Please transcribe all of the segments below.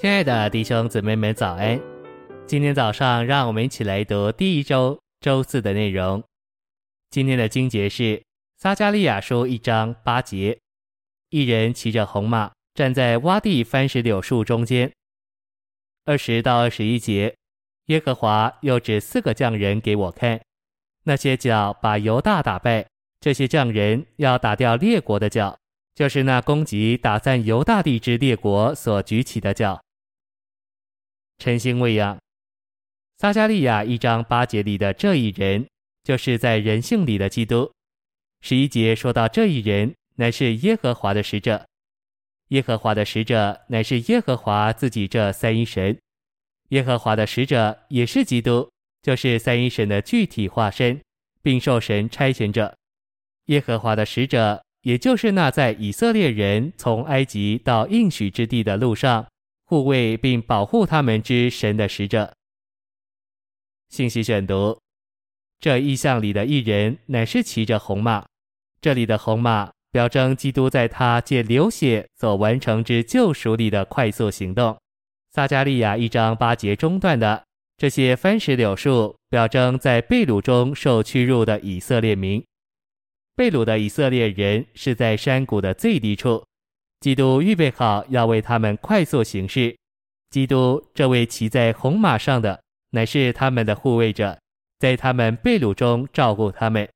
亲爱的弟兄姊妹们，早安！今天早上，让我们一起来读第一周周四的内容。今天的经节是撒迦利亚书一章八节：一人骑着红马，站在洼地番石榴树中间。二十到二十一节，耶和华又指四个匠人给我看，那些脚把犹大打败，这些匠人要打掉列国的脚，就是那攻击打散犹大地之列国所举起的脚。晨星喂养，撒迦利亚一章八节里的这一人，就是在人性里的基督。十一节说到这一人乃是耶和华的使者，耶和华的使者乃是耶和华自己这三一神，耶和华的使者也是基督，就是三一神的具体化身，并受神差遣者。耶和华的使者，也就是那在以色列人从埃及到应许之地的路上。护卫并保护他们之神的使者。信息选读：这意象里的一人乃是骑着红马，这里的红马表征基督在他借流血所完成之救赎里的快速行动。撒迦利亚一章八节中段的这些番石榴树，表征在被掳中受屈辱的以色列民。被掳的以色列人是在山谷的最低处。基督预备好要为他们快速行事。基督这位骑在红马上的，乃是他们的护卫者，在他们被掳中照顾他们。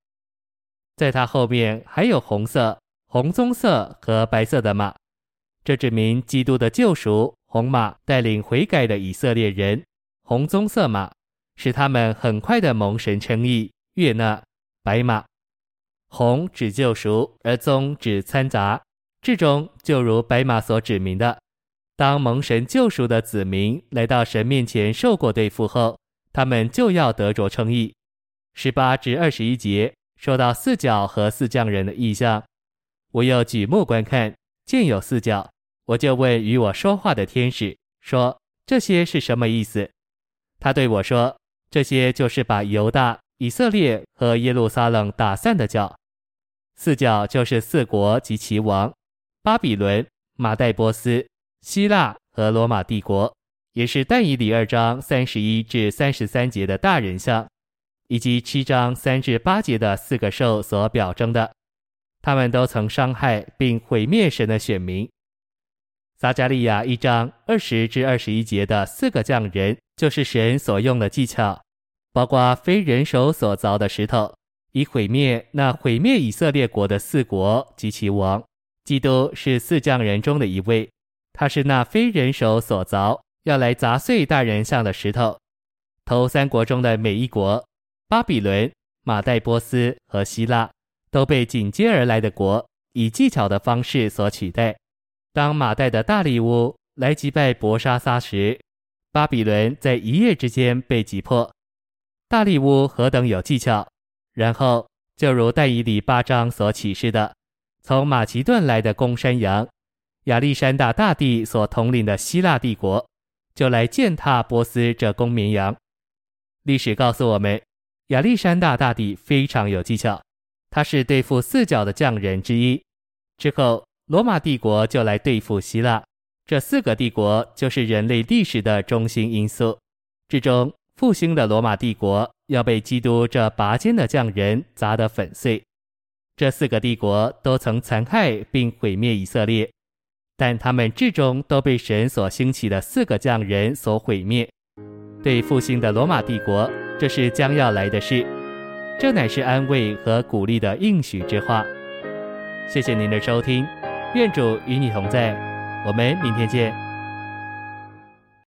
在他后面还有红色、红棕色和白色的马，这指明基督的救赎。红马带领悔改的以色列人，红棕色马使他们很快的蒙神称义。悦纳。白马，红指救赎，而棕指掺杂。至终，就如白马所指明的，当蒙神救赎的子民来到神面前受过对付后，他们就要得着称义。十八至二十一节说到四角和四匠人的意象，我又举目观看，见有四角，我就问与我说话的天使说：“这些是什么意思？”他对我说：“这些就是把犹大、以色列和耶路撒冷打散的角。四角就是四国及其王。”巴比伦、马代波斯、希腊和罗马帝国，也是但以理二章三十一至三十三节的大人像，以及七章三至八节的四个兽所表征的，他们都曾伤害并毁灭神的选民。撒迦利亚一章二十至二十一节的四个匠人，就是神所用的技巧，包括非人手所凿的石头，以毁灭那毁灭以色列国的四国及其王。基督是四匠人中的一位，他是那非人手所凿，要来砸碎大人像的石头。头三国中的每一国，巴比伦、马代波斯和希腊，都被紧接而来的国以技巧的方式所取代。当马代的大利乌来击败博沙撒时，巴比伦在一夜之间被击破。大利乌何等有技巧！然后就如但以理八章所启示的。从马其顿来的公山羊，亚历山大大帝所统领的希腊帝国，就来践踏波斯这公绵羊。历史告诉我们，亚历山大大帝非常有技巧，他是对付四角的匠人之一。之后，罗马帝国就来对付希腊。这四个帝国就是人类历史的中心因素。至终，复兴的罗马帝国要被基督这拔尖的匠人砸得粉碎。这四个帝国都曾残害并毁灭以色列，但他们至终都被神所兴起的四个匠人所毁灭。对复兴的罗马帝国，这是将要来的事。这乃是安慰和鼓励的应许之话。谢谢您的收听，愿主与你同在，我们明天见。